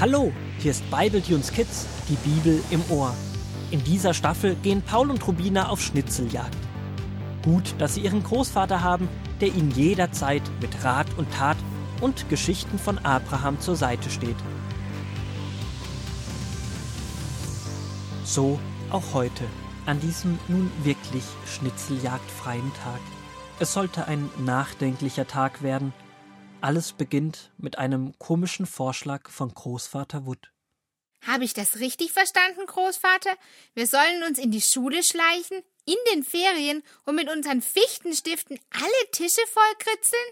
Hallo, hier ist Bibletunes Kids, die Bibel im Ohr. In dieser Staffel gehen Paul und Rubina auf Schnitzeljagd. Gut, dass sie ihren Großvater haben, der ihnen jederzeit mit Rat und Tat und Geschichten von Abraham zur Seite steht. So auch heute, an diesem nun wirklich schnitzeljagdfreien Tag. Es sollte ein nachdenklicher Tag werden. Alles beginnt mit einem komischen Vorschlag von Großvater Wood. Habe ich das richtig verstanden, Großvater? Wir sollen uns in die Schule schleichen, in den Ferien und mit unseren Fichtenstiften alle Tische vollkritzeln?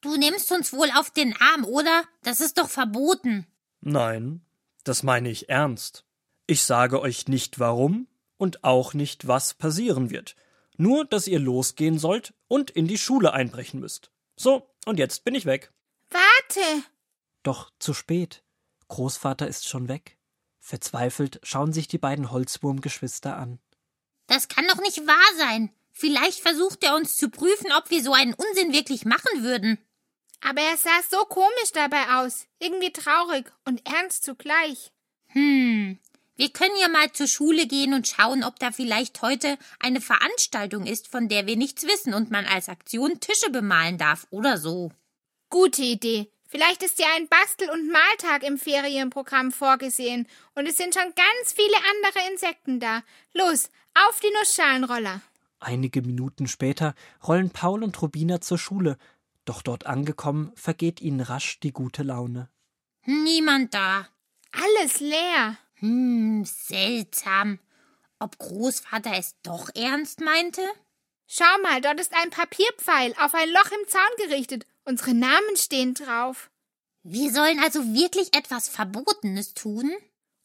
Du nimmst uns wohl auf den Arm, oder? Das ist doch verboten. Nein, das meine ich ernst. Ich sage euch nicht warum und auch nicht, was passieren wird. Nur, dass ihr losgehen sollt und in die Schule einbrechen müsst. So, und jetzt bin ich weg. Warte! Doch zu spät. Großvater ist schon weg. Verzweifelt schauen sich die beiden Holzwurmgeschwister an. Das kann doch nicht wahr sein. Vielleicht versucht er uns zu prüfen, ob wir so einen Unsinn wirklich machen würden. Aber er sah so komisch dabei aus, irgendwie traurig und ernst zugleich. Hm, wir können ja mal zur Schule gehen und schauen, ob da vielleicht heute eine Veranstaltung ist, von der wir nichts wissen und man als Aktion Tische bemalen darf oder so. Gute Idee. Vielleicht ist ja ein Bastel- und Maltag im Ferienprogramm vorgesehen und es sind schon ganz viele andere Insekten da. Los, auf die Nussschalenroller. Einige Minuten später rollen Paul und Rubina zur Schule, doch dort angekommen vergeht ihnen rasch die gute Laune. Niemand da. Alles leer. Hm, seltsam. Ob Großvater es doch ernst meinte? Schau mal, dort ist ein Papierpfeil auf ein Loch im Zaun gerichtet. Unsere Namen stehen drauf. Wir sollen also wirklich etwas Verbotenes tun?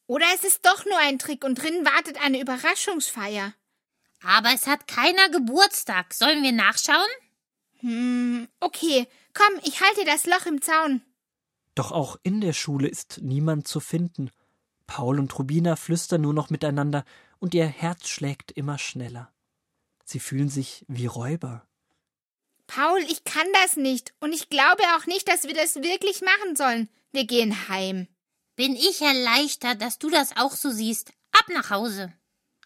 Oder es ist doch nur ein Trick und drin wartet eine Überraschungsfeier. Aber es hat keiner Geburtstag. Sollen wir nachschauen? Hm, okay. Komm, ich halte das Loch im Zaun. Doch auch in der Schule ist niemand zu finden. Paul und Rubina flüstern nur noch miteinander und ihr Herz schlägt immer schneller. Sie fühlen sich wie Räuber. Paul, ich kann das nicht und ich glaube auch nicht, dass wir das wirklich machen sollen. Wir gehen heim. Bin ich erleichtert, dass du das auch so siehst. Ab nach Hause.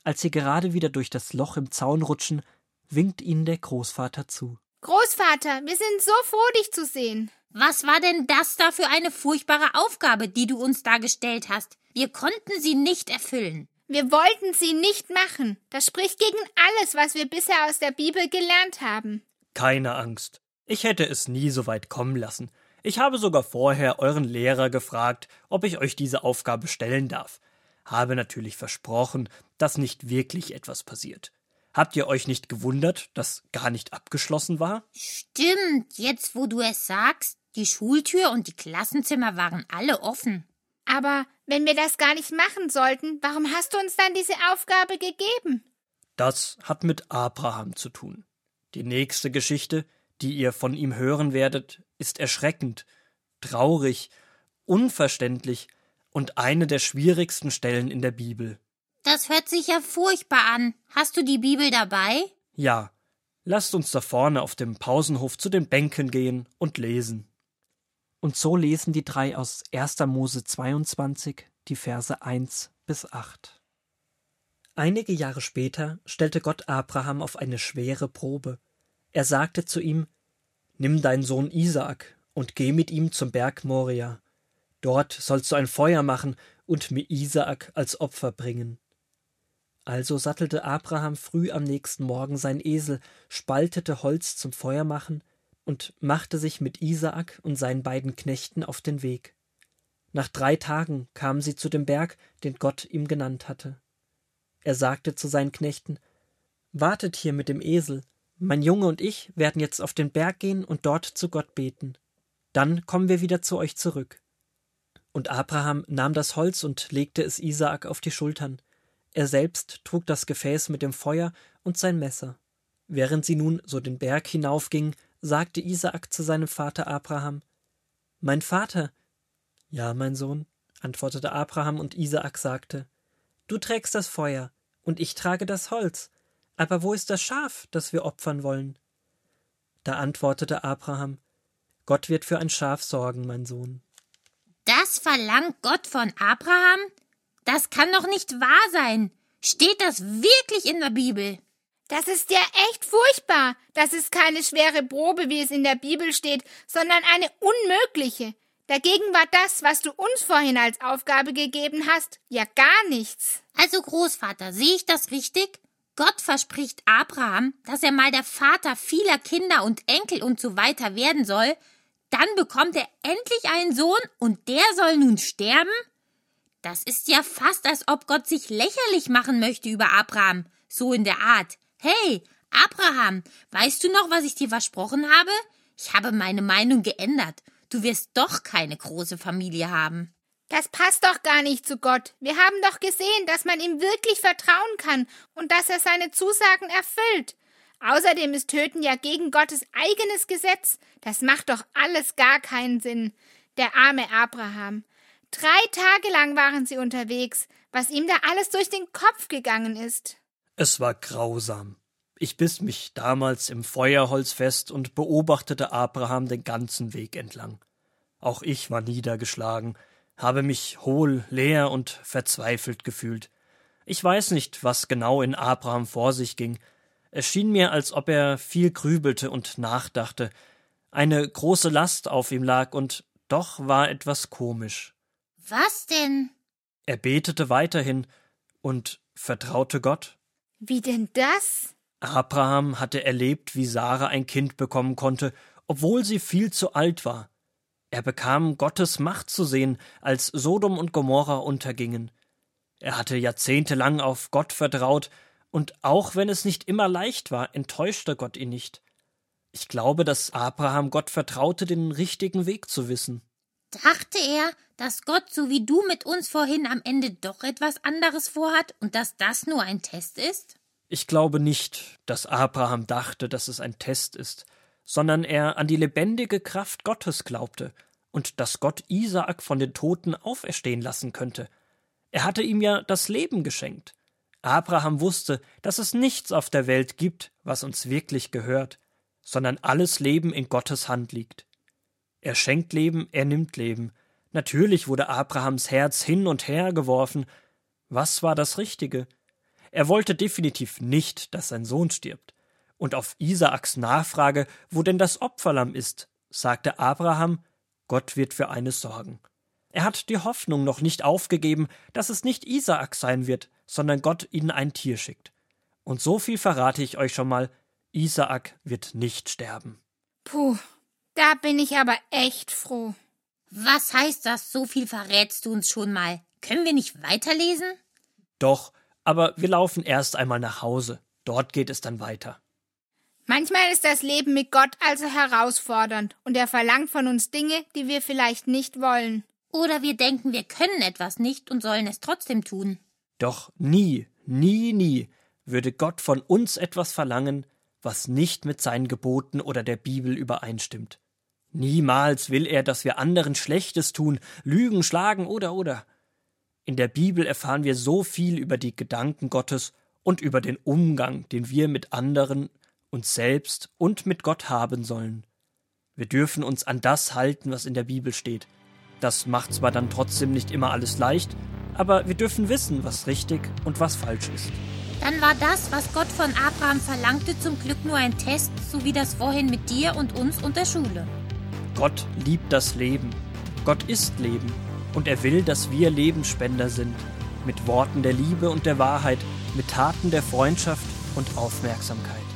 Als sie gerade wieder durch das Loch im Zaun rutschen, winkt ihnen der Großvater zu. Großvater, wir sind so froh, dich zu sehen. Was war denn das da für eine furchtbare Aufgabe, die du uns da gestellt hast? Wir konnten sie nicht erfüllen. Wir wollten sie nicht machen. Das spricht gegen alles, was wir bisher aus der Bibel gelernt haben. Keine Angst. Ich hätte es nie so weit kommen lassen. Ich habe sogar vorher euren Lehrer gefragt, ob ich euch diese Aufgabe stellen darf. Habe natürlich versprochen, dass nicht wirklich etwas passiert. Habt ihr euch nicht gewundert, dass gar nicht abgeschlossen war? Stimmt, jetzt wo du es sagst, die Schultür und die Klassenzimmer waren alle offen. Aber wenn wir das gar nicht machen sollten, warum hast du uns dann diese Aufgabe gegeben? Das hat mit Abraham zu tun. Die nächste Geschichte, die ihr von ihm hören werdet, ist erschreckend, traurig, unverständlich und eine der schwierigsten Stellen in der Bibel. Das hört sich ja furchtbar an. Hast du die Bibel dabei? Ja. Lasst uns da vorne auf dem Pausenhof zu den Bänken gehen und lesen. Und so lesen die drei aus 1. Mose 22 die Verse 1 bis 8. Einige Jahre später stellte Gott Abraham auf eine schwere Probe. Er sagte zu ihm: Nimm deinen Sohn Isaak und geh mit ihm zum Berg Moria. Dort sollst du ein Feuer machen und mir Isaak als Opfer bringen. Also sattelte Abraham früh am nächsten Morgen sein Esel, spaltete Holz zum Feuermachen und machte sich mit Isaak und seinen beiden Knechten auf den Weg. Nach drei Tagen kamen sie zu dem Berg, den Gott ihm genannt hatte. Er sagte zu seinen Knechten Wartet hier mit dem Esel, mein Junge und ich werden jetzt auf den Berg gehen und dort zu Gott beten. Dann kommen wir wieder zu euch zurück. Und Abraham nahm das Holz und legte es Isaak auf die Schultern. Er selbst trug das Gefäß mit dem Feuer und sein Messer. Während sie nun so den Berg hinaufgingen, sagte Isaak zu seinem Vater Abraham Mein Vater. Ja, mein Sohn, antwortete Abraham, und Isaak sagte Du trägst das Feuer, und ich trage das Holz. Aber wo ist das Schaf, das wir opfern wollen? Da antwortete Abraham Gott wird für ein Schaf sorgen, mein Sohn. Da Das verlangt Gott von Abraham? Das kann doch nicht wahr sein. Steht das wirklich in der Bibel? Das ist ja echt furchtbar. Das ist keine schwere Probe, wie es in der Bibel steht, sondern eine unmögliche. Dagegen war das, was du uns vorhin als Aufgabe gegeben hast, ja gar nichts. Also Großvater, sehe ich das richtig? Gott verspricht Abraham, dass er mal der Vater vieler Kinder und Enkel und so weiter werden soll, dann bekommt er endlich einen Sohn und der soll nun sterben? Das ist ja fast, als ob Gott sich lächerlich machen möchte über Abraham, so in der Art. Hey, Abraham, weißt du noch, was ich dir versprochen habe? Ich habe meine Meinung geändert. Du wirst doch keine große Familie haben. Das passt doch gar nicht zu Gott. Wir haben doch gesehen, dass man ihm wirklich vertrauen kann und dass er seine Zusagen erfüllt. Außerdem ist Töten ja gegen Gottes eigenes Gesetz. Das macht doch alles gar keinen Sinn. Der arme Abraham. Drei Tage lang waren sie unterwegs, was ihm da alles durch den Kopf gegangen ist. Es war grausam. Ich biss mich damals im Feuerholz fest und beobachtete Abraham den ganzen Weg entlang. Auch ich war niedergeschlagen, habe mich hohl, leer und verzweifelt gefühlt. Ich weiß nicht, was genau in Abraham vor sich ging. Es schien mir, als ob er viel grübelte und nachdachte. Eine große Last auf ihm lag, und doch war etwas komisch. Was denn? Er betete weiterhin und vertraute Gott. Wie denn das? Abraham hatte erlebt, wie Sarah ein Kind bekommen konnte, obwohl sie viel zu alt war. Er bekam Gottes Macht zu sehen, als Sodom und Gomorra untergingen. Er hatte jahrzehntelang auf Gott vertraut, und auch wenn es nicht immer leicht war, enttäuschte Gott ihn nicht. Ich glaube, dass Abraham Gott vertraute, den richtigen Weg zu wissen. Dachte er, dass Gott so wie du mit uns vorhin am Ende doch etwas anderes vorhat und dass das nur ein Test ist? Ich glaube nicht, dass Abraham dachte, dass es ein Test ist, sondern er an die lebendige Kraft Gottes glaubte und dass Gott Isaak von den Toten auferstehen lassen könnte. Er hatte ihm ja das Leben geschenkt. Abraham wusste, dass es nichts auf der Welt gibt, was uns wirklich gehört, sondern alles Leben in Gottes Hand liegt. Er schenkt Leben, er nimmt Leben. Natürlich wurde Abrahams Herz hin und her geworfen. Was war das Richtige? Er wollte definitiv nicht, dass sein Sohn stirbt. Und auf Isaaks Nachfrage, wo denn das Opferlamm ist, sagte Abraham, Gott wird für eines sorgen. Er hat die Hoffnung noch nicht aufgegeben, dass es nicht Isaak sein wird, sondern Gott ihnen ein Tier schickt. Und so viel verrate ich euch schon mal, Isaak wird nicht sterben. Puh, da bin ich aber echt froh. Was heißt das? So viel verrätst du uns schon mal. Können wir nicht weiterlesen? Doch, aber wir laufen erst einmal nach Hause. Dort geht es dann weiter. Manchmal ist das Leben mit Gott also herausfordernd und er verlangt von uns Dinge, die wir vielleicht nicht wollen. Oder wir denken, wir können etwas nicht und sollen es trotzdem tun. Doch nie, nie, nie würde Gott von uns etwas verlangen, was nicht mit seinen Geboten oder der Bibel übereinstimmt. Niemals will er, dass wir anderen Schlechtes tun, lügen, schlagen oder oder. In der Bibel erfahren wir so viel über die Gedanken Gottes und über den Umgang, den wir mit anderen, uns selbst und mit Gott haben sollen. Wir dürfen uns an das halten, was in der Bibel steht. Das macht zwar dann trotzdem nicht immer alles leicht, aber wir dürfen wissen, was richtig und was falsch ist. Dann war das, was Gott von Abraham verlangte, zum Glück nur ein Test, so wie das vorhin mit dir und uns und der Schule. Gott liebt das Leben. Gott ist Leben. Und er will, dass wir Lebensspender sind. Mit Worten der Liebe und der Wahrheit, mit Taten der Freundschaft und Aufmerksamkeit.